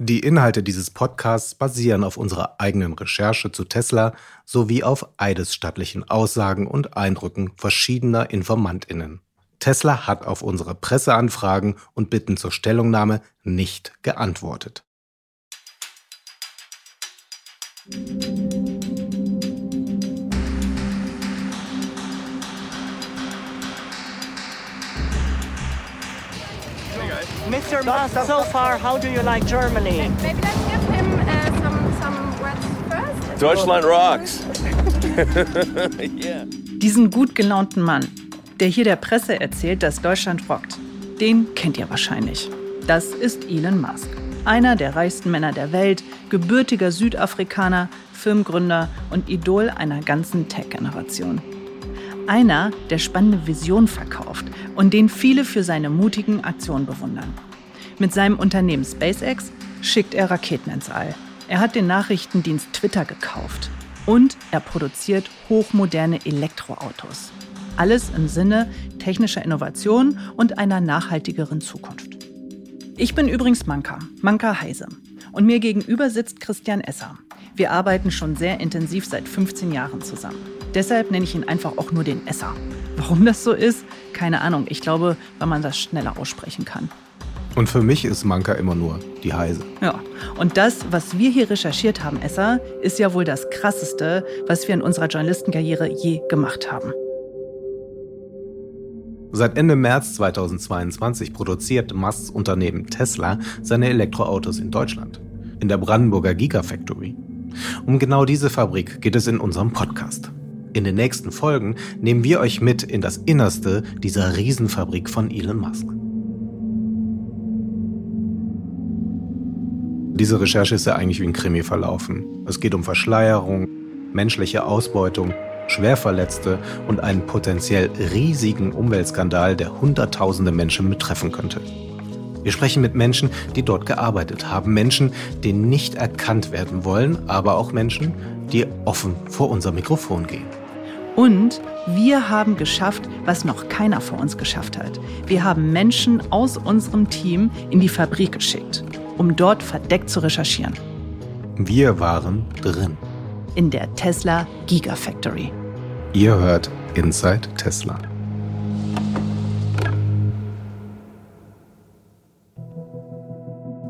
Die Inhalte dieses Podcasts basieren auf unserer eigenen Recherche zu Tesla sowie auf eidesstattlichen Aussagen und Eindrücken verschiedener Informantinnen. Tesla hat auf unsere Presseanfragen und Bitten zur Stellungnahme nicht geantwortet. Mr. Musk, so far, how do you like Germany? Maybe let's give him uh, some, some words first. Deutschland rocks. yeah. Diesen gut gelaunten Mann, der hier der Presse erzählt, dass Deutschland rockt, den kennt ihr wahrscheinlich. Das ist Elon Musk. Einer der reichsten Männer der Welt, gebürtiger Südafrikaner, Firmengründer und Idol einer ganzen Tech-Generation. Einer, der spannende Visionen verkauft und den viele für seine mutigen Aktionen bewundern. Mit seinem Unternehmen SpaceX schickt er Raketen ins All. Er hat den Nachrichtendienst Twitter gekauft. Und er produziert hochmoderne Elektroautos. Alles im Sinne technischer Innovation und einer nachhaltigeren Zukunft. Ich bin übrigens Manka, Manka Heise. Und mir gegenüber sitzt Christian Esser. Wir arbeiten schon sehr intensiv seit 15 Jahren zusammen. Deshalb nenne ich ihn einfach auch nur den Esser. Warum das so ist, keine Ahnung. Ich glaube, weil man das schneller aussprechen kann. Und für mich ist Manka immer nur die Heise. Ja, und das, was wir hier recherchiert haben, Esser, ist ja wohl das Krasseste, was wir in unserer Journalistenkarriere je gemacht haben. Seit Ende März 2022 produziert Musks Unternehmen Tesla seine Elektroautos in Deutschland, in der Brandenburger Gigafactory. Um genau diese Fabrik geht es in unserem Podcast. In den nächsten Folgen nehmen wir euch mit in das Innerste dieser Riesenfabrik von Elon Musk. Diese Recherche ist ja eigentlich wie ein Krimi verlaufen. Es geht um Verschleierung, menschliche Ausbeutung, Schwerverletzte und einen potenziell riesigen Umweltskandal, der Hunderttausende Menschen betreffen könnte. Wir sprechen mit Menschen, die dort gearbeitet haben, Menschen, die nicht erkannt werden wollen, aber auch Menschen, die offen vor unser Mikrofon gehen. Und wir haben geschafft, was noch keiner vor uns geschafft hat. Wir haben Menschen aus unserem Team in die Fabrik geschickt, um dort verdeckt zu recherchieren. Wir waren drin. In der Tesla Gigafactory. Ihr hört Inside Tesla.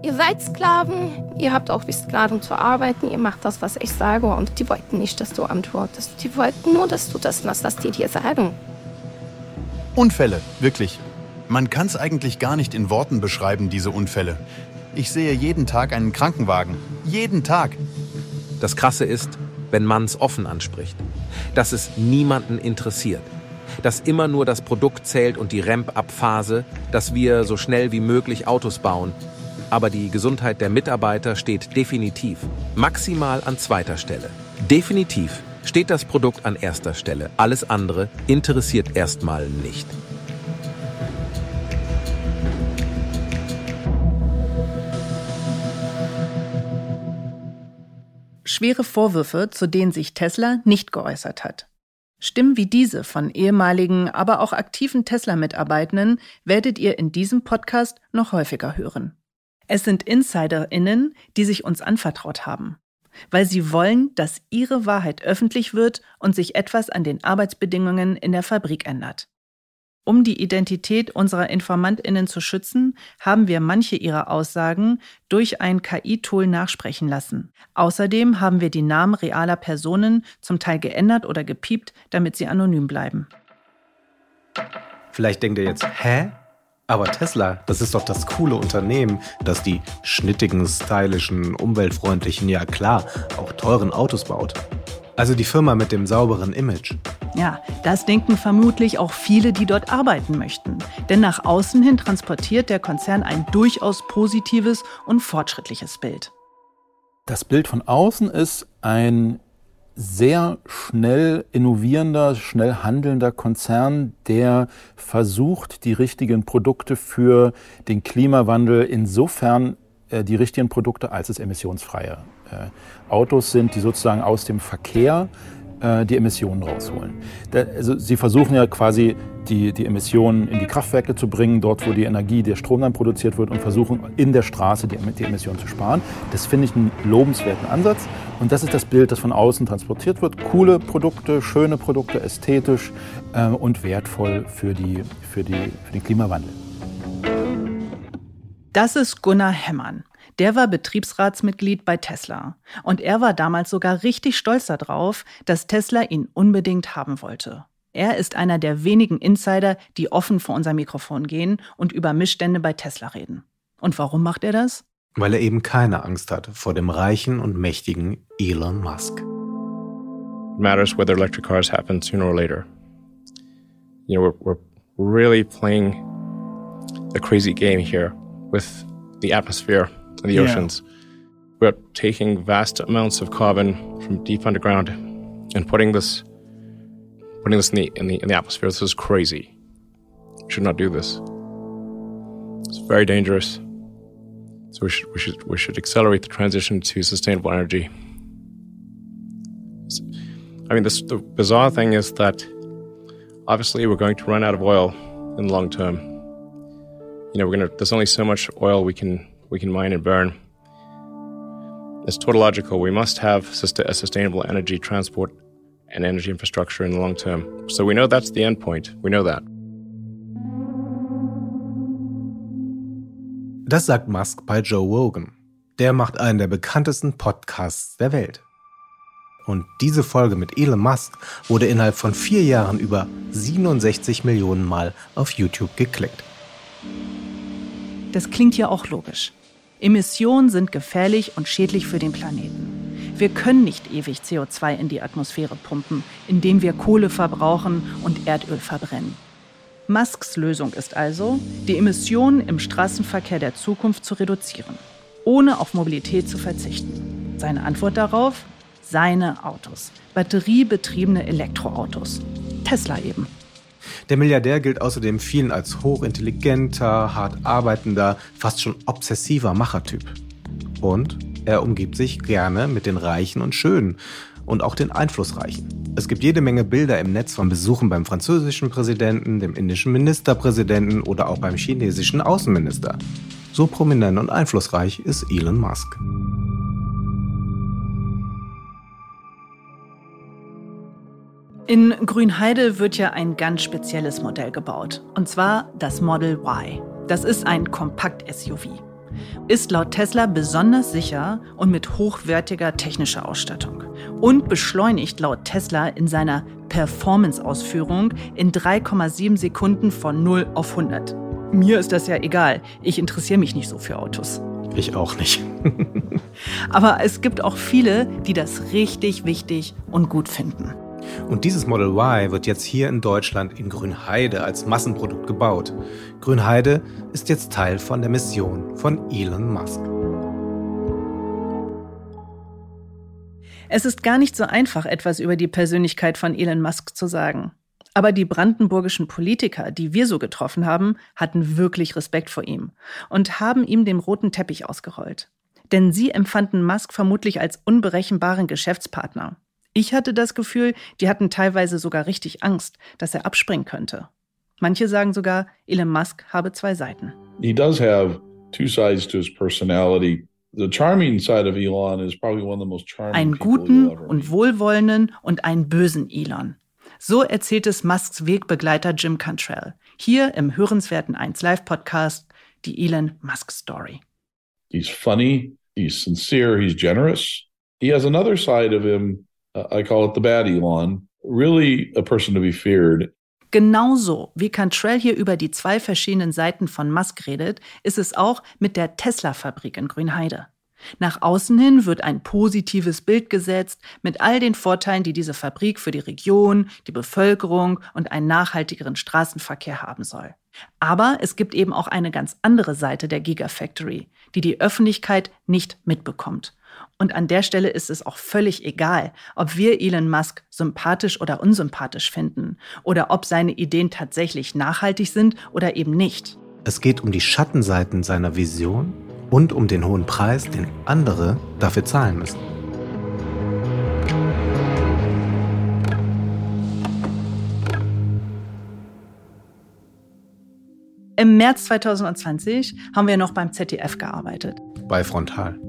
Ihr seid Sklaven, ihr habt auch wie Sklaven zu arbeiten, ihr macht das, was ich sage und die wollten nicht, dass du antwortest. Die wollten nur, dass du das machst, was die dir sagen. Unfälle, wirklich. Man kann es eigentlich gar nicht in Worten beschreiben, diese Unfälle. Ich sehe jeden Tag einen Krankenwagen. Jeden Tag. Das Krasse ist, wenn man es offen anspricht, dass es niemanden interessiert, dass immer nur das Produkt zählt und die Ramp-up-Phase, dass wir so schnell wie möglich Autos bauen. Aber die Gesundheit der Mitarbeiter steht definitiv, maximal an zweiter Stelle. Definitiv steht das Produkt an erster Stelle. Alles andere interessiert erstmal nicht. schwere Vorwürfe, zu denen sich Tesla nicht geäußert hat. Stimmen wie diese von ehemaligen, aber auch aktiven Tesla-Mitarbeitenden werdet ihr in diesem Podcast noch häufiger hören. Es sind InsiderInnen, die sich uns anvertraut haben, weil sie wollen, dass ihre Wahrheit öffentlich wird und sich etwas an den Arbeitsbedingungen in der Fabrik ändert. Um die Identität unserer Informantinnen zu schützen, haben wir manche ihrer Aussagen durch ein KI-Tool nachsprechen lassen. Außerdem haben wir die Namen realer Personen zum Teil geändert oder gepiept, damit sie anonym bleiben. Vielleicht denkt ihr jetzt, hä? Aber Tesla, das ist doch das coole Unternehmen, das die schnittigen, stylischen, umweltfreundlichen, ja klar, auch teuren Autos baut. Also die Firma mit dem sauberen Image. Ja, das denken vermutlich auch viele, die dort arbeiten möchten. Denn nach außen hin transportiert der Konzern ein durchaus positives und fortschrittliches Bild. Das Bild von außen ist ein sehr schnell innovierender, schnell handelnder Konzern, der versucht, die richtigen Produkte für den Klimawandel insofern äh, die richtigen Produkte, als es emissionsfreie äh, Autos sind, die sozusagen aus dem Verkehr äh, die Emissionen rausholen. Also sie versuchen ja quasi die, die Emissionen in die Kraftwerke zu bringen, dort wo die Energie, der Strom dann produziert wird und versuchen in der Straße die, die Emissionen zu sparen. Das finde ich einen lobenswerten Ansatz und das ist das Bild, das von außen transportiert wird. Coole Produkte, schöne Produkte, ästhetisch äh, und wertvoll für, die, für, die, für den Klimawandel. Das ist Gunnar Hemmern. Der war Betriebsratsmitglied bei Tesla. Und er war damals sogar richtig stolz darauf, dass Tesla ihn unbedingt haben wollte. Er ist einer der wenigen Insider, die offen vor unser Mikrofon gehen und über Missstände bei Tesla reden. Und warum macht er das? Weil er eben keine Angst hat vor dem reichen und mächtigen Elon Musk. It matters whether electric cars happen sooner or later. You know, we're, we're really playing a crazy game here with the atmosphere and the yeah. oceans. We're taking vast amounts of carbon from deep underground and putting this putting this in the in the in the atmosphere. This is crazy. We should not do this. It's very dangerous. So we should we should we should accelerate the transition to sustainable energy. I mean, this, the bizarre thing is that obviously we're going to run out of oil in the long term. You know, we're gonna. There's only so much oil we can we can mine and burn. It's tautological. We must have a sustainable energy transport and energy infrastructure in the long term. So we know that's the end point. We know that. Das sagt Musk bei Joe Rogan. Der macht einen der bekanntesten Podcasts der Welt. Und diese Folge mit Elon Musk wurde innerhalb von vier Jahren über 67 Millionen Mal auf YouTube geklickt. Das klingt ja auch logisch. Emissionen sind gefährlich und schädlich für den Planeten. Wir können nicht ewig CO2 in die Atmosphäre pumpen, indem wir Kohle verbrauchen und Erdöl verbrennen. Musks Lösung ist also, die Emissionen im Straßenverkehr der Zukunft zu reduzieren, ohne auf Mobilität zu verzichten. Seine Antwort darauf? Seine Autos. Batteriebetriebene Elektroautos. Tesla eben. Der Milliardär gilt außerdem vielen als hochintelligenter, hart arbeitender, fast schon obsessiver Machertyp. Und er umgibt sich gerne mit den Reichen und Schönen und auch den Einflussreichen. Es gibt jede Menge Bilder im Netz von Besuchen beim französischen Präsidenten, dem indischen Ministerpräsidenten oder auch beim chinesischen Außenminister. So prominent und einflussreich ist Elon Musk. In Grünheide wird ja ein ganz spezielles Modell gebaut. Und zwar das Model Y. Das ist ein Kompakt-SUV. Ist laut Tesla besonders sicher und mit hochwertiger technischer Ausstattung. Und beschleunigt laut Tesla in seiner Performance-Ausführung in 3,7 Sekunden von 0 auf 100. Mir ist das ja egal. Ich interessiere mich nicht so für Autos. Ich auch nicht. Aber es gibt auch viele, die das richtig wichtig und gut finden. Und dieses Model Y wird jetzt hier in Deutschland in Grünheide als Massenprodukt gebaut. Grünheide ist jetzt Teil von der Mission von Elon Musk. Es ist gar nicht so einfach, etwas über die Persönlichkeit von Elon Musk zu sagen. Aber die brandenburgischen Politiker, die wir so getroffen haben, hatten wirklich Respekt vor ihm und haben ihm den roten Teppich ausgerollt. Denn sie empfanden Musk vermutlich als unberechenbaren Geschäftspartner. Ich hatte das Gefühl, die hatten teilweise sogar richtig Angst, dass er abspringen könnte. Manche sagen sogar, Elon Musk habe zwei Seiten. He does have two sides to his personality. The charming side of Elon is probably one of the most charming Einen guten und wohlwollenden und einen bösen Elon. So erzählt es Musks Wegbegleiter Jim Cantrell. Hier im hörenswerten 1 Live Podcast die Elon Musk Story. He's funny, he's sincere, he's generous. He has another side of him I call it the bad Elon, really a person to be feared. Genauso wie Cantrell hier über die zwei verschiedenen Seiten von Musk redet, ist es auch mit der Tesla-Fabrik in Grünheide. Nach außen hin wird ein positives Bild gesetzt mit all den Vorteilen, die diese Fabrik für die Region, die Bevölkerung und einen nachhaltigeren Straßenverkehr haben soll. Aber es gibt eben auch eine ganz andere Seite der Gigafactory, die die Öffentlichkeit nicht mitbekommt. Und an der Stelle ist es auch völlig egal, ob wir Elon Musk sympathisch oder unsympathisch finden oder ob seine Ideen tatsächlich nachhaltig sind oder eben nicht. Es geht um die Schattenseiten seiner Vision und um den hohen Preis, den andere dafür zahlen müssen. Im März 2020 haben wir noch beim ZDF gearbeitet. Bei Frontal.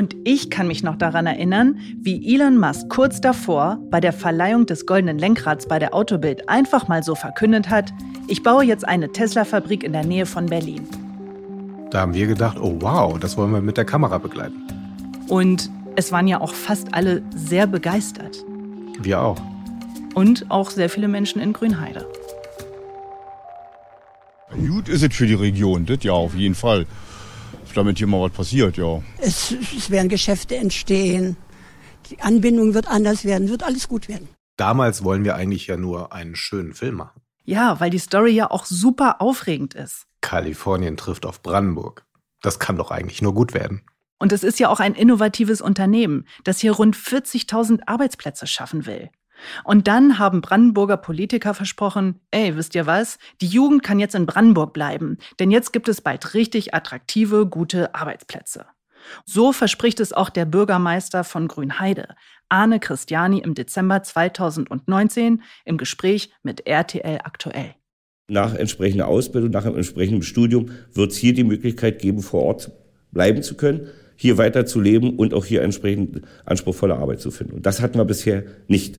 Und ich kann mich noch daran erinnern, wie Elon Musk kurz davor bei der Verleihung des goldenen Lenkrads bei der Autobild einfach mal so verkündet hat, ich baue jetzt eine Tesla-Fabrik in der Nähe von Berlin. Da haben wir gedacht, oh wow, das wollen wir mit der Kamera begleiten. Und es waren ja auch fast alle sehr begeistert. Wir auch. Und auch sehr viele Menschen in Grünheide. Gut ist es für die Region, das ja auf jeden Fall. Damit hier mal was passiert, ja. Es, es werden Geschäfte entstehen, die Anbindung wird anders werden, wird alles gut werden. Damals wollen wir eigentlich ja nur einen schönen Film machen. Ja, weil die Story ja auch super aufregend ist. Kalifornien trifft auf Brandenburg. Das kann doch eigentlich nur gut werden. Und es ist ja auch ein innovatives Unternehmen, das hier rund 40.000 Arbeitsplätze schaffen will. Und dann haben Brandenburger Politiker versprochen, ey, wisst ihr was? Die Jugend kann jetzt in Brandenburg bleiben, denn jetzt gibt es bald richtig attraktive, gute Arbeitsplätze. So verspricht es auch der Bürgermeister von Grünheide, Arne Christiani, im Dezember 2019 im Gespräch mit RTL aktuell. Nach entsprechender Ausbildung, nach einem entsprechenden Studium wird es hier die Möglichkeit geben, vor Ort bleiben zu können, hier weiter zu leben und auch hier entsprechend anspruchsvolle Arbeit zu finden. Und das hatten wir bisher nicht.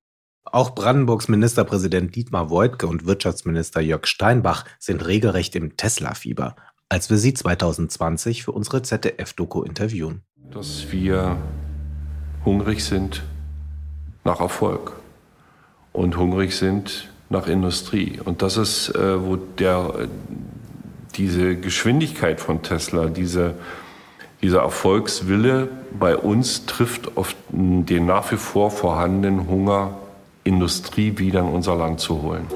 Auch Brandenburgs Ministerpräsident Dietmar Woidke und Wirtschaftsminister Jörg Steinbach sind regelrecht im Tesla-Fieber, als wir sie 2020 für unsere ZDF-Doku interviewen. Dass wir hungrig sind nach Erfolg und hungrig sind nach Industrie. Und das ist, äh, wo der, diese Geschwindigkeit von Tesla, diese, dieser Erfolgswille bei uns trifft auf den nach wie vor vorhandenen Hunger Industrie wieder in unser Land zu holen.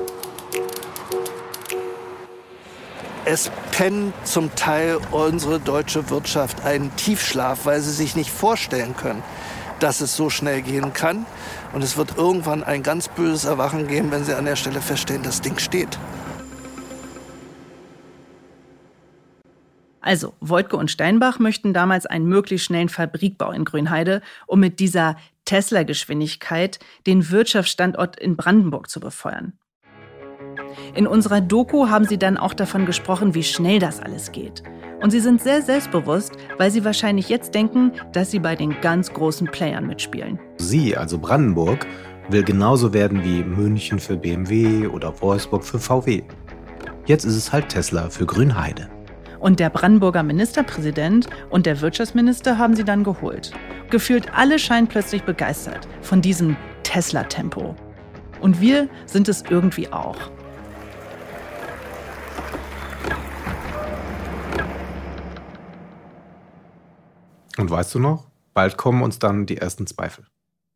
Es pennt zum Teil unsere deutsche Wirtschaft einen Tiefschlaf, weil sie sich nicht vorstellen können, dass es so schnell gehen kann. Und es wird irgendwann ein ganz böses Erwachen geben, wenn sie an der Stelle feststellen, das Ding steht. Also, Wojtke und Steinbach möchten damals einen möglichst schnellen Fabrikbau in Grünheide, um mit dieser Tesla-Geschwindigkeit den Wirtschaftsstandort in Brandenburg zu befeuern. In unserer Doku haben sie dann auch davon gesprochen, wie schnell das alles geht. Und sie sind sehr selbstbewusst, weil sie wahrscheinlich jetzt denken, dass sie bei den ganz großen Playern mitspielen. Sie, also Brandenburg, will genauso werden wie München für BMW oder Wolfsburg für VW. Jetzt ist es halt Tesla für Grünheide. Und der Brandenburger Ministerpräsident und der Wirtschaftsminister haben sie dann geholt. Gefühlt alle scheinen plötzlich begeistert von diesem Tesla-Tempo. Und wir sind es irgendwie auch. Und weißt du noch, bald kommen uns dann die ersten Zweifel.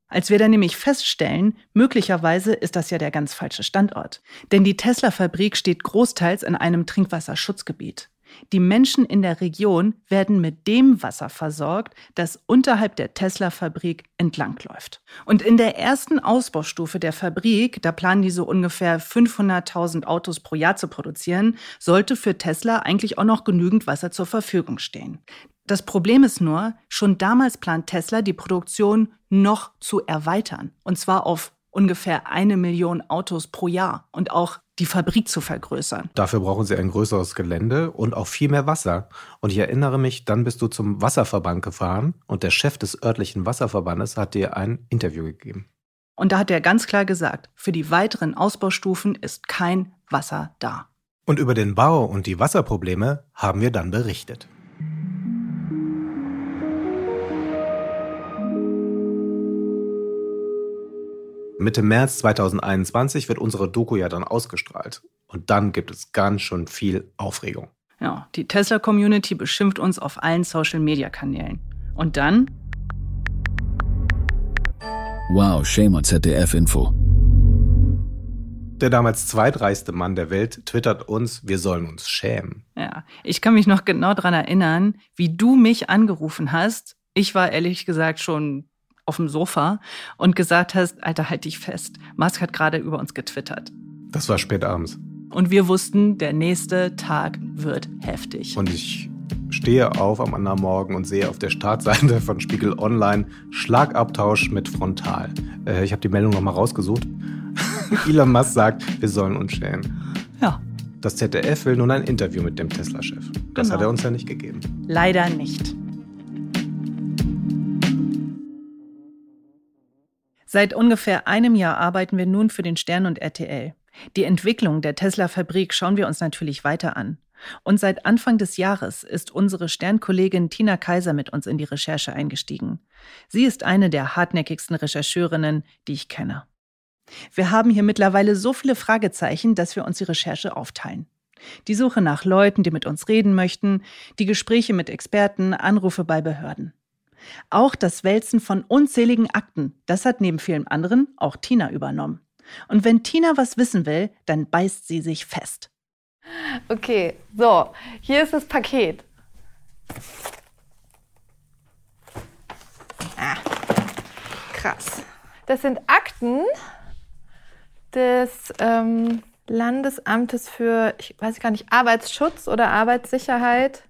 Als wir dann nämlich feststellen, möglicherweise ist das ja der ganz falsche Standort. Denn die Tesla-Fabrik steht großteils in einem Trinkwasserschutzgebiet. Die Menschen in der Region werden mit dem Wasser versorgt, das unterhalb der Tesla-Fabrik entlangläuft. Und in der ersten Ausbaustufe der Fabrik, da planen die so ungefähr 500.000 Autos pro Jahr zu produzieren, sollte für Tesla eigentlich auch noch genügend Wasser zur Verfügung stehen. Das Problem ist nur, schon damals plant Tesla die Produktion noch zu erweitern. Und zwar auf ungefähr eine Million Autos pro Jahr und auch die Fabrik zu vergrößern. Dafür brauchen sie ein größeres Gelände und auch viel mehr Wasser. Und ich erinnere mich, dann bist du zum Wasserverband gefahren und der Chef des örtlichen Wasserverbandes hat dir ein Interview gegeben. Und da hat er ganz klar gesagt, für die weiteren Ausbaustufen ist kein Wasser da. Und über den Bau und die Wasserprobleme haben wir dann berichtet. Mitte März 2021 wird unsere Doku ja dann ausgestrahlt. Und dann gibt es ganz schön viel Aufregung. Ja, die Tesla-Community beschimpft uns auf allen Social-Media-Kanälen. Und dann? Wow, shame on ZDF-Info. Der damals zweitreichste Mann der Welt twittert uns, wir sollen uns schämen. Ja, ich kann mich noch genau daran erinnern, wie du mich angerufen hast. Ich war ehrlich gesagt schon auf dem Sofa und gesagt hast, Alter, halt dich fest. Musk hat gerade über uns getwittert. Das war spät abends. Und wir wussten, der nächste Tag wird heftig. Und ich stehe auf am anderen Morgen und sehe auf der Startseite von Spiegel Online Schlagabtausch mit Frontal. Äh, ich habe die Meldung nochmal rausgesucht. Elon Musk sagt, wir sollen uns schämen. Ja. Das ZDF will nun ein Interview mit dem Tesla-Chef. Das Genau. hat er uns ja nicht gegeben. Leider nicht. Seit ungefähr einem Jahr arbeiten wir nun für den Stern und RTL. Die Entwicklung der Tesla-Fabrik schauen wir uns natürlich weiter an. Und seit Anfang des Jahres ist unsere Sternkollegin Tina Kaiser mit uns in die Recherche eingestiegen. Sie ist eine der hartnäckigsten Rechercheurinnen, die ich kenne. Wir haben hier mittlerweile so viele Fragezeichen, dass wir uns die Recherche aufteilen. Die Suche nach Leuten, die mit uns reden möchten, die Gespräche mit Experten, Anrufe bei Behörden. Auch das Wälzen von unzähligen Akten, das hat neben vielen anderen auch Tina übernommen. Und wenn Tina was wissen will, dann beißt sie sich fest. Okay, so, hier ist das Paket. Ah, krass. Das sind Akten des ähm, Landesamtes für, ich weiß gar nicht, Arbeitsschutz oder Arbeitssicherheit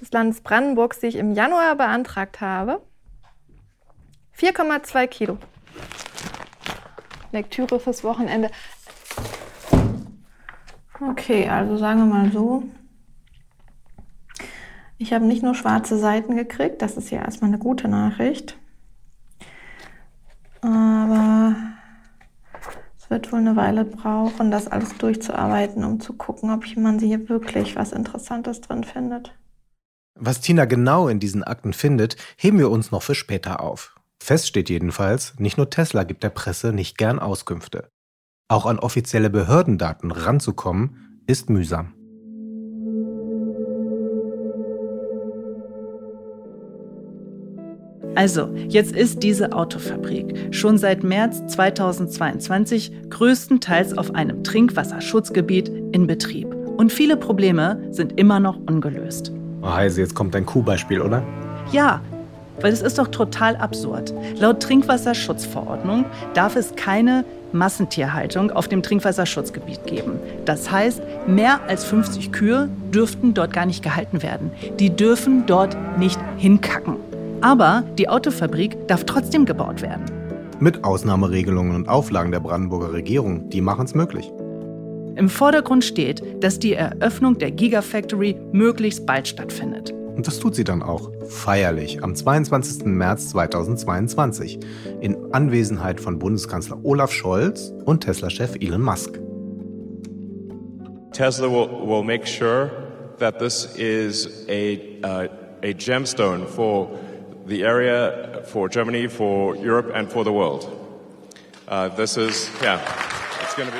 des Landes Brandenburgs, die ich im Januar beantragt habe. 4,2 Kilo. Lektüre fürs Wochenende. Okay, also sagen wir mal so. Ich habe nicht nur schwarze Seiten gekriegt, das ist ja erstmal eine gute Nachricht. Aber es wird wohl eine Weile brauchen, das alles durchzuarbeiten, um zu gucken, ob man hier wirklich was Interessantes drin findet. Was Tina genau in diesen Akten findet, heben wir uns noch für später auf. Fest steht jedenfalls, nicht nur Tesla gibt der Presse nicht gern Auskünfte. Auch an offizielle Behördendaten ranzukommen, ist mühsam. Also, jetzt ist diese Autofabrik schon seit März 2022 größtenteils auf einem Trinkwasserschutzgebiet in Betrieb. Und viele Probleme sind immer noch ungelöst. Oh, Heise, jetzt kommt ein Kuhbeispiel, oder? Ja, weil es ist doch total absurd. Laut Trinkwasserschutzverordnung darf es keine Massentierhaltung auf dem Trinkwasserschutzgebiet geben. Das heißt, mehr als 50 Kühe dürften dort gar nicht gehalten werden. Die dürfen dort nicht hinkacken. Aber die Autofabrik darf trotzdem gebaut werden. Mit Ausnahmeregelungen und Auflagen der Brandenburger Regierung, die machen es möglich. Im Vordergrund steht, dass die Eröffnung der Gigafactory möglichst bald stattfindet. Und das tut sie dann auch. Feierlich am 22. März 2022 in Anwesenheit von Bundeskanzler Olaf Scholz und Tesla-Chef Elon Musk. Tesla will, will make sure that this is a, uh, a gemstone for the area, for Germany, for Europe, and for the world. Uh, this is, yeah.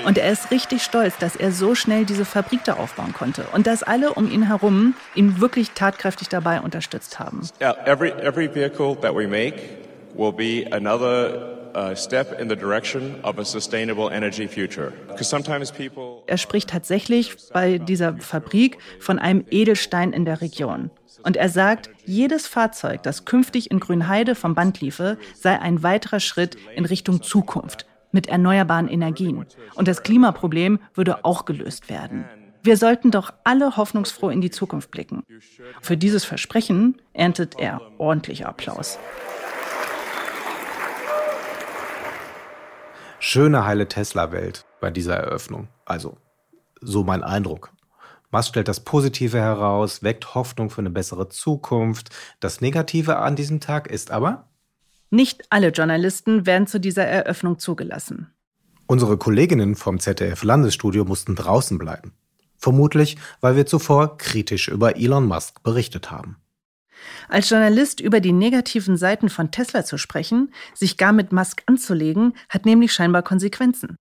Und er ist richtig stolz, dass er so schnell diese Fabrik da aufbauen konnte und dass alle um ihn herum ihn wirklich tatkräftig dabei unterstützt haben. Yeah, every, every vehicle that we make will be another uh, step in the direction of a sustainable energy future. Because sometimes people Er spricht tatsächlich bei dieser Fabrik von einem Edelstein in der Region. Und er sagt, jedes Fahrzeug, das künftig in Grünheide vom Band liefe, sei ein weiterer Schritt in Richtung Zukunft mit erneuerbaren Energien. Und das Klimaproblem würde auch gelöst werden. Wir sollten doch alle hoffnungsfroh in die Zukunft blicken. Für dieses Versprechen erntet er ordentlich Applaus. Schöne heile Tesla-Welt bei dieser Eröffnung. Also, so mein Eindruck. Musk stellt das Positive heraus, weckt Hoffnung für eine bessere Zukunft. Das Negative an diesem Tag ist aber, Nicht alle Journalisten werden zu dieser Eröffnung zugelassen. unsere Kolleginnen vom ZDF-Landesstudio mussten draußen bleiben. Vermutlich, weil wir zuvor kritisch über Elon Musk berichtet haben. Als Journalist über die negativen Seiten von Tesla zu sprechen, sich gar mit Musk anzulegen, hat nämlich scheinbar Konsequenzen.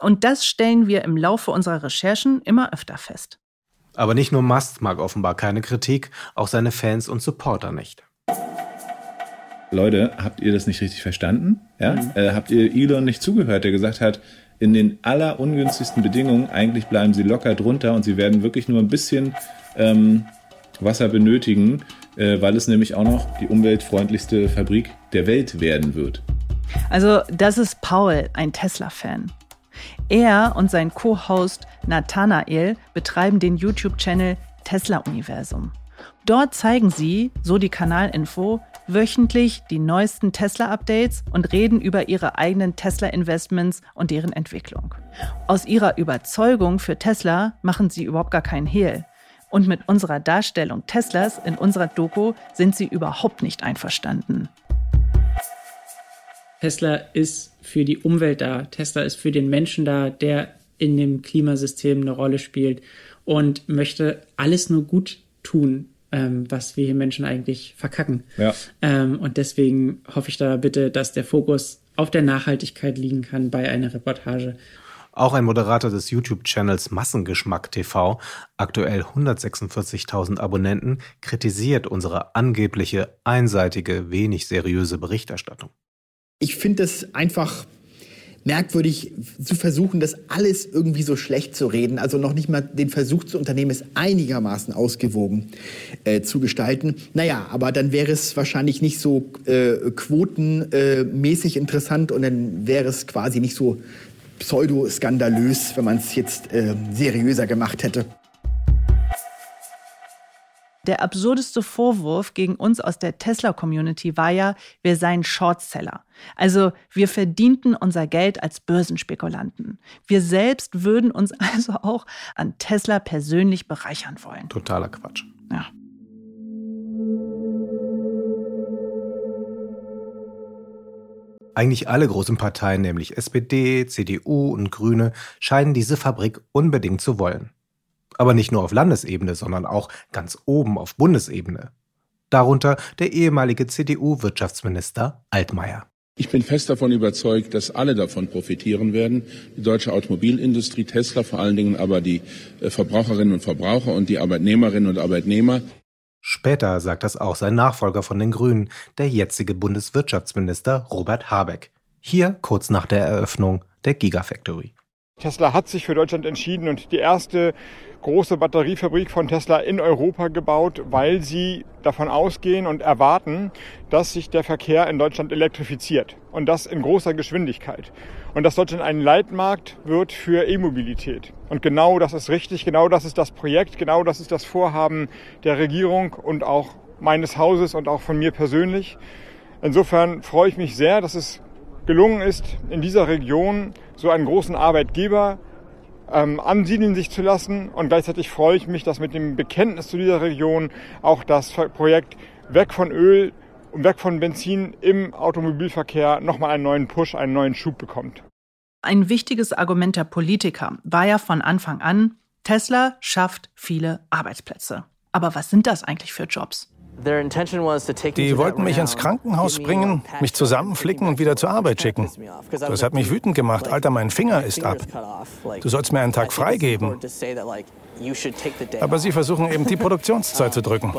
Und das stellen wir im Laufe unserer Recherchen immer öfter fest. Aber nicht nur Musk mag offenbar keine Kritik, auch seine Fans und Supporter nicht. Leute, habt ihr das nicht richtig verstanden? Ja? Äh, habt ihr Elon nicht zugehört, der gesagt hat, in den allerungünstigsten Bedingungen, eigentlich bleiben sie locker drunter und sie werden wirklich nur ein bisschen ähm, Wasser benötigen, äh, weil es nämlich auch noch die umweltfreundlichste Fabrik der Welt werden wird. Also, das ist Paul, ein Tesla-Fan. Er und sein Co-Host Nathanael betreiben den YouTube-Channel Tesla Universum. Dort zeigen sie, so die Kanalinfo, wöchentlich die neuesten Tesla-Updates und reden über ihre eigenen Tesla-Investments und deren Entwicklung. Aus ihrer Überzeugung für Tesla machen sie überhaupt gar keinen Hehl. Und mit unserer Darstellung Teslas in unserer Doku sind sie überhaupt nicht einverstanden. Tesla ist für die Umwelt da. Tesla ist für den Menschen da, der in dem Klimasystem eine Rolle spielt und möchte alles nur gut tun, ähm, was wir hier Menschen eigentlich verkacken. Ja. Ähm, und deswegen hoffe ich da bitte, dass der Fokus auf der Nachhaltigkeit liegen kann bei einer Reportage. Auch ein Moderator des YouTube-Channels Massengeschmack TV, aktuell 146.000 Abonnenten, kritisiert unsere angebliche einseitige, wenig seriöse Berichterstattung. Ich finde es einfach merkwürdig zu versuchen, das alles irgendwie so schlecht zu reden. Also noch nicht mal den Versuch zu unternehmen, es einigermaßen ausgewogen äh, zu gestalten. Naja, aber dann wäre es wahrscheinlich nicht so äh, quotenmäßig interessant und dann wäre es quasi nicht so pseudo-skandalös, wenn man es jetzt äh, seriöser gemacht hätte. Der absurdeste Vorwurf gegen uns aus der Tesla-Community war ja, wir seien Shortseller. Also wir verdienten unser Geld als Börsenspekulanten. Wir selbst würden uns also auch an Tesla persönlich bereichern wollen. Totaler Quatsch. Ja. Eigentlich alle großen Parteien, nämlich SPD, CDU und Grüne, scheinen diese Fabrik unbedingt zu wollen. Aber nicht nur auf Landesebene, sondern auch ganz oben auf Bundesebene. Darunter der ehemalige CDU-Wirtschaftsminister Altmaier. Ich bin fest davon überzeugt, dass alle davon profitieren werden. Die deutsche Automobilindustrie, Tesla vor allen Dingen, aber die äh, Verbraucherinnen und Verbraucher und die Arbeitnehmerinnen und Arbeitnehmer. Später sagt das auch sein Nachfolger von den Grünen, der jetzige Bundeswirtschaftsminister Robert Habeck. Hier kurz nach der Eröffnung der Gigafactory. Tesla hat sich für Deutschland entschieden und die erste große Batteriefabrik von Tesla in Europa gebaut, weil sie davon ausgehen und erwarten, dass sich der Verkehr in Deutschland elektrifiziert und das in großer Geschwindigkeit. Und dass Deutschland ein Leitmarkt wird für E-Mobilität. Und genau das ist richtig, genau das ist das Projekt, genau das ist das Vorhaben der Regierung und auch meines Hauses und auch von mir persönlich. Insofern freue ich mich sehr, dass es gelungen ist, in dieser Region so einen großen Arbeitgeber ähm, ansiedeln sich zu lassen. Und gleichzeitig freue ich mich, dass mit dem Bekenntnis zu dieser Region auch das Projekt weg von Öl und weg von Benzin im Automobilverkehr nochmal einen neuen Push, einen neuen Schub bekommt. Ein wichtiges Argument der Politiker war ja von Anfang an, Tesla schafft viele Arbeitsplätze. Aber was sind das eigentlich für Jobs? Die wollten mich ins Krankenhaus bringen, mich zusammenflicken und wieder zur Arbeit schicken. Das hat mich wütend gemacht. Alter, mein Finger ist ab. Du sollst mir einen Tag freigeben. Aber sie versuchen eben die Produktionszeit zu drücken.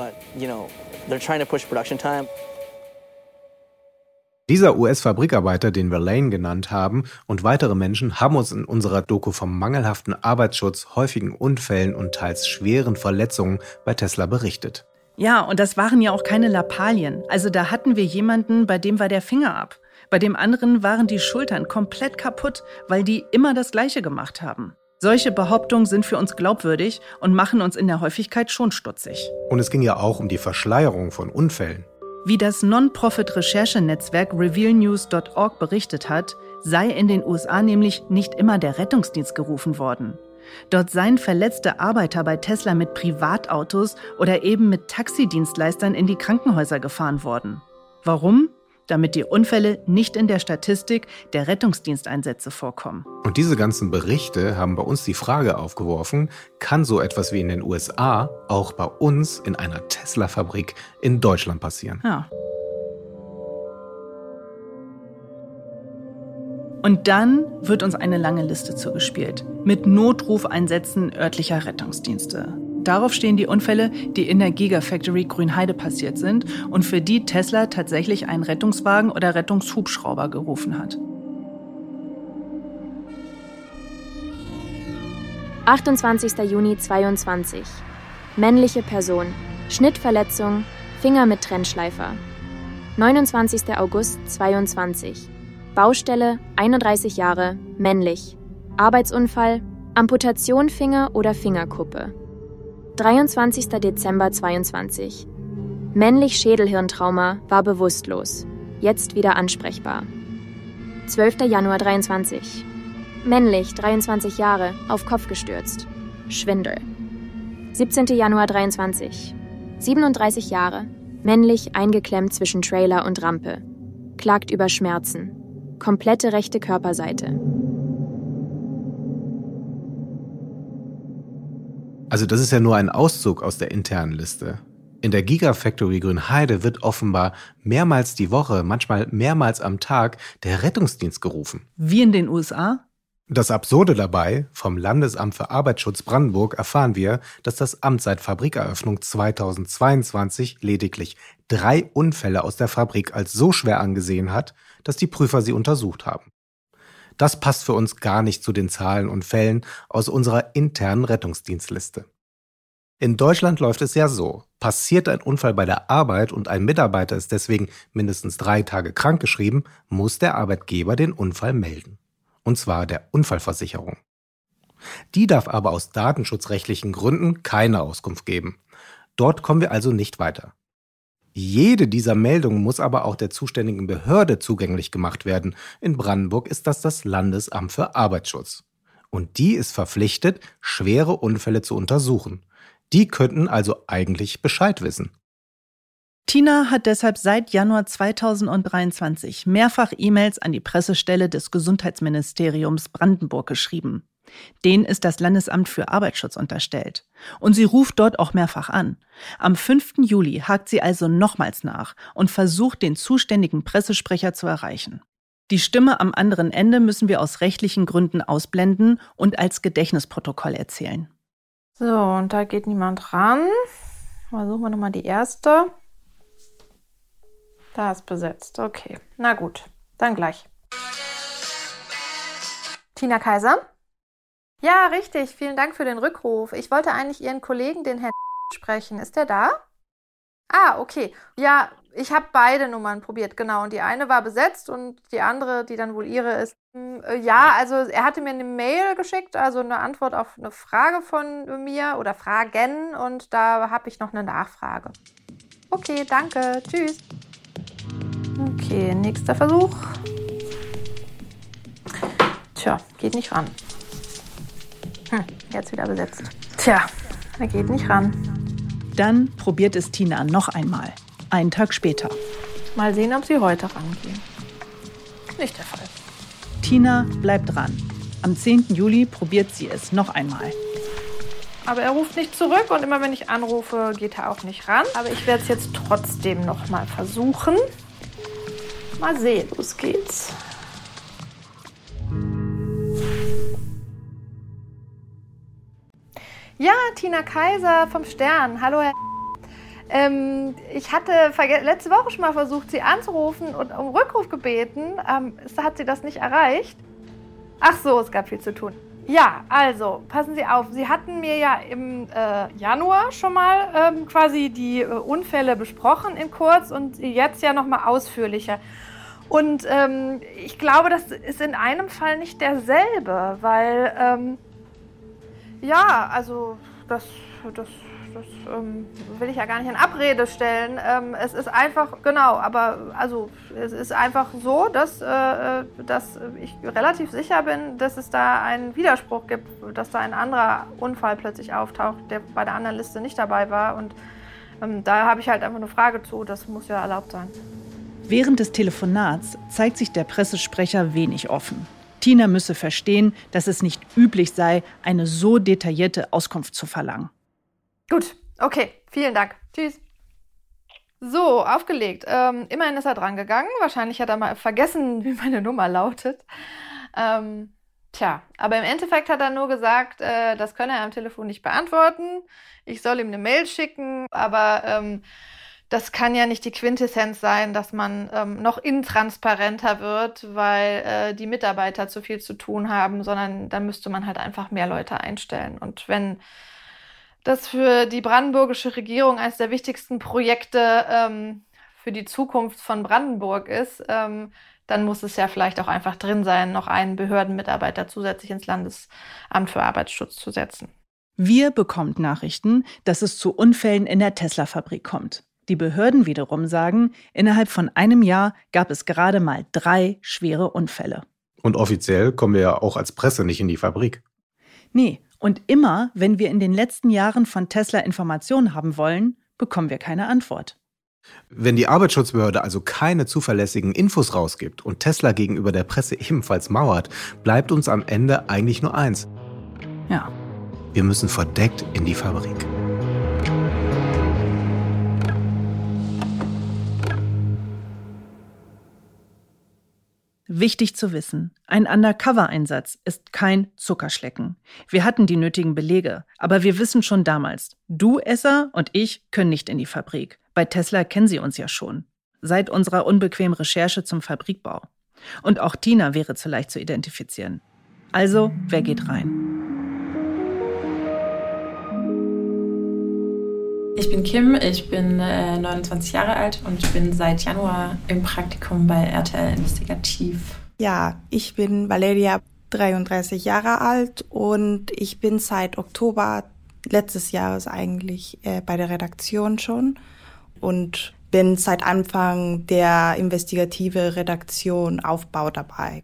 Dieser US-Fabrikarbeiter, den wir Lane genannt haben, und weitere Menschen haben uns in unserer Doku vom mangelhaften Arbeitsschutz, häufigen Unfällen und teils schweren Verletzungen bei Tesla berichtet. Ja, und das waren ja auch keine Lappalien. Also da hatten wir jemanden, bei dem war der Finger ab. Bei dem anderen waren die Schultern komplett kaputt, weil die immer das Gleiche gemacht haben. Solche Behauptungen sind für uns glaubwürdig und machen uns in der Häufigkeit schon stutzig. Und es ging ja auch um die Verschleierung von Unfällen. Wie das Non-Profit-Recherchenetzwerk RevealNews.org berichtet hat, sei in den USA nämlich nicht immer der Rettungsdienst gerufen worden. Dort seien verletzte Arbeiter bei Tesla mit Privatautos oder eben mit Taxidienstleistern in die Krankenhäuser gefahren worden. Warum? Damit die Unfälle nicht in der Statistik der Rettungsdiensteinsätze vorkommen. Und diese ganzen Berichte haben bei uns die Frage aufgeworfen, kann so etwas wie in den USA auch bei uns in einer Tesla-Fabrik in Deutschland passieren? Ja. Und dann wird uns eine lange Liste zugespielt mit Notrufeinsätzen örtlicher Rettungsdienste. Darauf stehen die Unfälle, die in der Gigafactory Grünheide passiert sind und für die Tesla tatsächlich einen Rettungswagen oder Rettungshubschrauber gerufen hat. 28. Juni 22. Männliche Person. Schnittverletzung, Finger mit Trennschleifer. 29. August 22. Baustelle, 31 Jahre, männlich. Arbeitsunfall, Amputation Finger oder Fingerkuppe. 23. Dezember 22. Männlich Schädelhirntrauma war bewusstlos, jetzt wieder ansprechbar. 12. Januar 23. Männlich, 23 Jahre, auf Kopf gestürzt. Schwindel. 17. Januar 23. 37 Jahre, männlich eingeklemmt zwischen Trailer und Rampe. Klagt über Schmerzen. Komplette rechte Körperseite. Also das ist ja nur ein Auszug aus der internen Liste. In der Gigafactory Grünheide wird offenbar mehrmals die Woche, manchmal mehrmals am Tag, der Rettungsdienst gerufen. Wie in den USA? Das Absurde dabei, vom Landesamt für Arbeitsschutz Brandenburg erfahren wir, dass das Amt seit Fabrikeröffnung 2022 lediglich drei Unfälle aus der Fabrik als so schwer angesehen hat, dass die Prüfer sie untersucht haben. Das passt für uns gar nicht zu den Zahlen und Fällen aus unserer internen Rettungsdienstliste. In Deutschland läuft es ja so. Passiert ein Unfall bei der Arbeit und ein Mitarbeiter ist deswegen mindestens drei Tage krankgeschrieben, muss der Arbeitgeber den Unfall melden. Und zwar der Unfallversicherung. Die darf aber aus datenschutzrechtlichen Gründen keine Auskunft geben. Dort kommen wir also nicht weiter. Jede dieser Meldungen muss aber auch der zuständigen Behörde zugänglich gemacht werden. In Brandenburg ist das das Landesamt für Arbeitsschutz. Und die ist verpflichtet, schwere Unfälle zu untersuchen. Die könnten also eigentlich Bescheid wissen. Tina hat deshalb seit Januar 2023 mehrfach E-Mails an die Pressestelle des Gesundheitsministeriums Brandenburg geschrieben. Den ist das Landesamt für Arbeitsschutz unterstellt. Und sie ruft dort auch mehrfach an. Am 5. Juli hakt sie also nochmals nach und versucht, den zuständigen Pressesprecher zu erreichen. Die Stimme am anderen Ende müssen wir aus rechtlichen Gründen ausblenden und als Gedächtnisprotokoll erzählen. So, und da geht niemand ran. Versuchen wir nochmal die erste. Da ist besetzt. Okay. Na gut, dann gleich. Tina Kaiser? Ja, richtig. Vielen Dank für den Rückruf. Ich wollte eigentlich Ihren Kollegen, den Herrn sprechen. Ist der da? Ah, okay. Ja, ich habe beide Nummern probiert, genau. Und die eine war besetzt und die andere, die dann wohl ihre ist. Hm, äh, ja, also er hatte mir eine Mail geschickt, also eine Antwort auf eine Frage von mir oder Fragen und da habe ich noch eine Nachfrage. Okay, danke. Tschüss. Okay, nächster Versuch. Tja, geht nicht ran. Hm, jetzt wieder besetzt. Tja, er geht nicht ran. Dann probiert es Tina noch einmal. Einen Tag später. Mal sehen, ob sie heute rangehen. Nicht der Fall. Tina bleibt dran. Am 10. Juli probiert sie es noch einmal. Aber er ruft nicht zurück und immer wenn ich anrufe, geht er auch nicht ran. Aber ich werde es jetzt trotzdem noch mal versuchen. Mal sehen, los geht's. Ja, Tina Kaiser vom Stern. Hallo, Herr. Ähm, ich hatte letzte Woche schon mal versucht, Sie anzurufen und um Rückruf gebeten. Ähm, hat sie das nicht erreicht? Ach so, es gab viel zu tun. Ja, also, passen Sie auf. Sie hatten mir ja im äh, Januar schon mal ähm, quasi die äh, Unfälle besprochen in kurz und jetzt ja nochmal ausführlicher. Und ähm, ich glaube, das ist in einem Fall nicht derselbe, weil ähm, ja, also das, das, das ähm, will ich ja gar nicht in Abrede stellen. Ähm, es ist einfach, genau, aber also es ist einfach so, dass, äh, dass ich relativ sicher bin, dass es da einen Widerspruch gibt, dass da ein anderer Unfall plötzlich auftaucht, der bei der anderen Liste nicht dabei war. Und ähm, da habe ich halt einfach eine Frage zu, das muss ja erlaubt sein. Während des Telefonats zeigt sich der Pressesprecher wenig offen. Tina müsse verstehen, dass es nicht üblich sei, eine so detaillierte Auskunft zu verlangen. Gut, okay, vielen Dank. Tschüss. So, aufgelegt. Ähm, immerhin ist er drangegangen. Wahrscheinlich hat er mal vergessen, wie meine Nummer lautet. Ähm, tja, aber im Endeffekt hat er nur gesagt, äh, das könne er am Telefon nicht beantworten. Ich soll ihm eine Mail schicken, aber ähm, das kann ja nicht die Quintessenz sein, dass man ähm, noch intransparenter wird, weil äh, die Mitarbeiter zu viel zu tun haben, sondern da müsste man halt einfach mehr Leute einstellen. Und wenn das für die brandenburgische Regierung eines der wichtigsten Projekte ähm, für die Zukunft von Brandenburg ist, ähm, dann muss es ja vielleicht auch einfach drin sein, noch einen Behördenmitarbeiter zusätzlich ins Landesamt für Arbeitsschutz zu setzen. Wir bekommen Nachrichten, dass es zu Unfällen in der Tesla-Fabrik kommt. Die Behörden wiederum sagen, innerhalb von einem Jahr gab es gerade mal drei schwere Unfälle. Und offiziell kommen wir ja auch als Presse nicht in die Fabrik. Nee, und immer, wenn wir in den letzten Jahren von Tesla Informationen haben wollen, bekommen wir keine Antwort. Wenn die Arbeitsschutzbehörde also keine zuverlässigen Infos rausgibt und Tesla gegenüber der Presse ebenfalls mauert, bleibt uns am Ende eigentlich nur eins. Ja. Wir müssen verdeckt in die Fabrik. Wichtig zu wissen, ein Undercover-Einsatz ist kein Zuckerschlecken. Wir hatten die nötigen Belege, aber wir wissen schon damals, du Esser und ich können nicht in die Fabrik. Bei Tesla kennen sie uns ja schon. Seit unserer unbequemen Recherche zum Fabrikbau. Und auch Tina wäre zu leicht zu identifizieren. Also, wer geht rein? Ich bin Kim, ich bin äh, 29 Jahre alt und ich bin seit Januar im Praktikum bei RTL Investigativ. Ja, ich bin Valeria, 33 Jahre alt und ich bin seit Oktober letztes Jahres eigentlich äh, bei der Redaktion schon und bin seit Anfang der investigative Redaktion Aufbau dabei.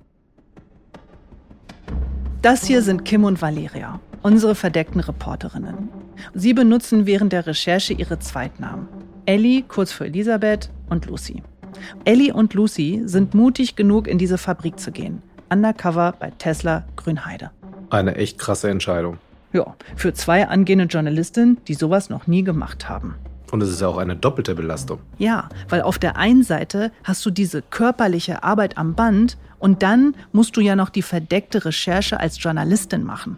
Das hier sind Kim und Valeria, unsere verdeckten Reporterinnen. Sie benutzen während der Recherche ihre Zweitnamen. Ellie, kurz für Elisabeth, und Lucy. Ellie und Lucy sind mutig genug, in diese Fabrik zu gehen. Undercover bei Tesla Grünheide. Eine echt krasse Entscheidung. Ja, für zwei angehende Journalistinnen, die sowas noch nie gemacht haben. Und es ist auch eine doppelte Belastung. Ja, weil auf der einen Seite hast du diese körperliche Arbeit am Band und dann musst du ja noch die verdeckte Recherche als Journalistin machen.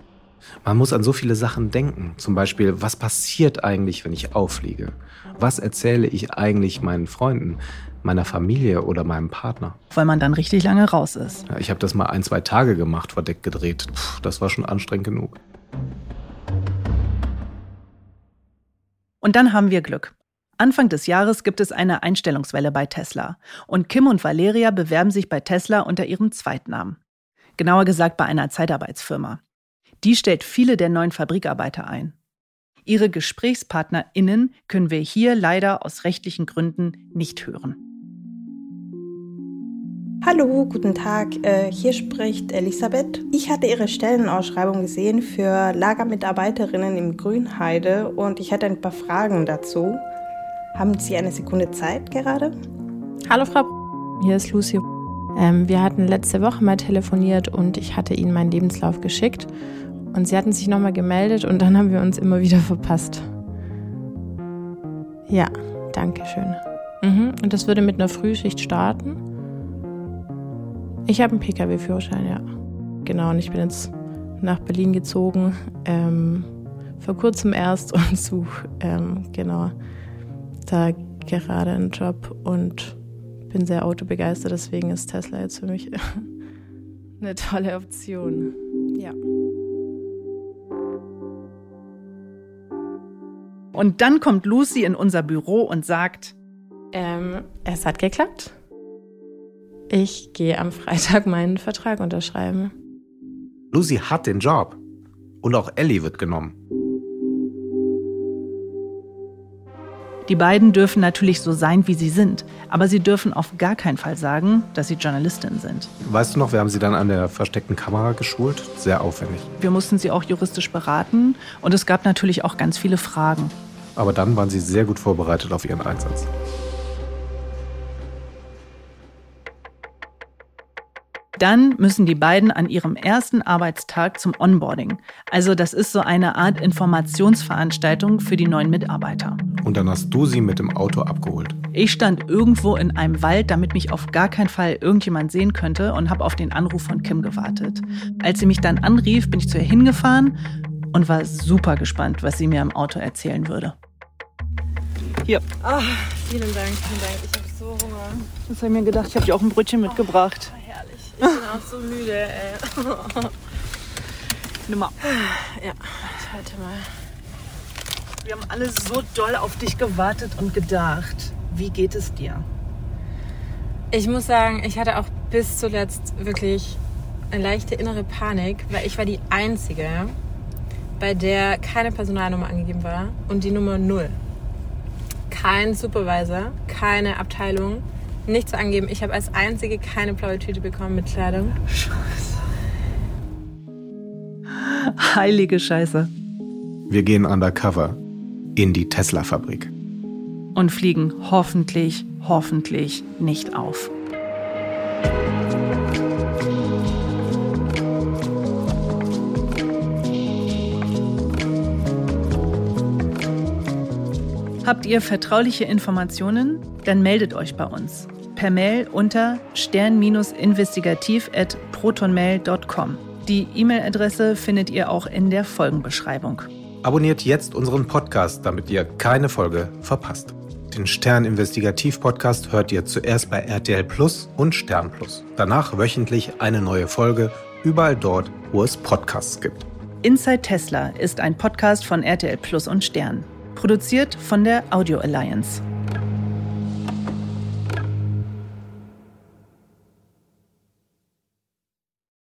Man muss an so viele Sachen denken. Zum Beispiel, was passiert eigentlich, wenn ich auffliege? Was erzähle ich eigentlich meinen Freunden, meiner Familie oder meinem Partner? Weil man dann richtig lange raus ist. Ja, ich habe das mal ein, zwei Tage gemacht, verdeckt gedreht. Puh, das war schon anstrengend genug. Und dann haben wir Glück. Anfang des Jahres gibt es eine Einstellungswelle bei Tesla. Und Kim und Valeria bewerben sich bei Tesla unter ihrem Zweitnamen. Genauer gesagt bei einer Zeitarbeitsfirma. Die stellt viele der neuen Fabrikarbeiter ein. Ihre GesprächspartnerInnen können wir hier leider aus rechtlichen Gründen nicht hören. Hallo, guten Tag. Äh, hier spricht Elisabeth. Ich hatte Ihre Stellenausschreibung gesehen für Lagermitarbeiterinnen im Grünheide und ich hatte ein paar Fragen dazu. Haben Sie eine Sekunde Zeit gerade? Hallo Frau, hier ist Lucy. Ähm, wir hatten letzte Woche mal telefoniert und ich hatte Ihnen meinen Lebenslauf geschickt und Sie hatten sich nochmal gemeldet und dann haben wir uns immer wieder verpasst. Ja, danke schön. Mhm. Und das würde mit einer Frühschicht starten? Ich habe einen Pkw-Führerschein, ja. Genau, und ich bin jetzt nach Berlin gezogen, ähm, vor kurzem erst und suche ähm, genau da gerade einen Job und bin sehr autobegeistert, deswegen ist Tesla jetzt für mich eine tolle Option. Ja. Und dann kommt Lucy in unser Büro und sagt, ähm, es hat geklappt. Ich gehe am Freitag meinen Vertrag unterschreiben. Lucy hat den Job. Und auch Ellie wird genommen. Die beiden dürfen natürlich so sein, wie sie sind, aber sie dürfen auf gar keinen Fall sagen, dass sie Journalistin sind. Weißt du noch, wir haben sie dann an der versteckten Kamera geschult. Sehr aufwendig. Wir mussten sie auch juristisch beraten und es gab natürlich auch ganz viele Fragen. Aber dann waren sie sehr gut vorbereitet auf ihren Einsatz. Dann müssen die beiden an ihrem ersten Arbeitstag zum Onboarding. Also das ist so eine Art Informationsveranstaltung für die neuen Mitarbeiter. Und dann hast du sie mit dem Auto abgeholt. Ich stand irgendwo in einem Wald, damit mich auf gar keinen Fall irgendjemand sehen könnte und habe auf den Anruf von Kim gewartet. Als sie mich dann anrief, bin ich zu ihr hingefahren und war super gespannt, was sie mir im Auto erzählen würde. Hier. Oh, vielen Dank, vielen Dank. Ich habe so Hunger. Das habe ich mir gedacht. Ich habe dir auch ein Brötchen mitgebracht. Oh, herrlich. Ich bin auch so müde, ey. Nimm mal. Ja, ich halte mal. Wir haben alle so doll auf dich gewartet und gedacht. Wie geht es dir? Ich muss sagen, ich hatte auch bis zuletzt wirklich eine leichte innere Panik, weil ich war die Einzige, bei der keine Personalnummer angegeben war und die Nummer null. Keinen Supervisor, keine Abteilung, nichts angeben. Ich habe als einzige keine blaue Tüte bekommen mit Kleidung. Heilige Scheiße. Wir gehen undercover in die Tesla-Fabrik. Und fliegen hoffentlich, hoffentlich nicht auf. Habt ihr vertrauliche Informationen? Dann meldet euch bei uns. Per Mail unter stern-investigativ.protonmail.com. Die E-Mail-Adresse findet ihr auch in der Folgenbeschreibung. Abonniert jetzt unseren Podcast, damit ihr keine Folge verpasst. Den Stern Investigativ Podcast hört ihr zuerst bei RTL Plus und Stern Plus. Danach wöchentlich eine neue Folge, überall dort, wo es Podcasts gibt. Inside Tesla ist ein Podcast von RTL Plus und Stern. Produziert von der Audio Alliance.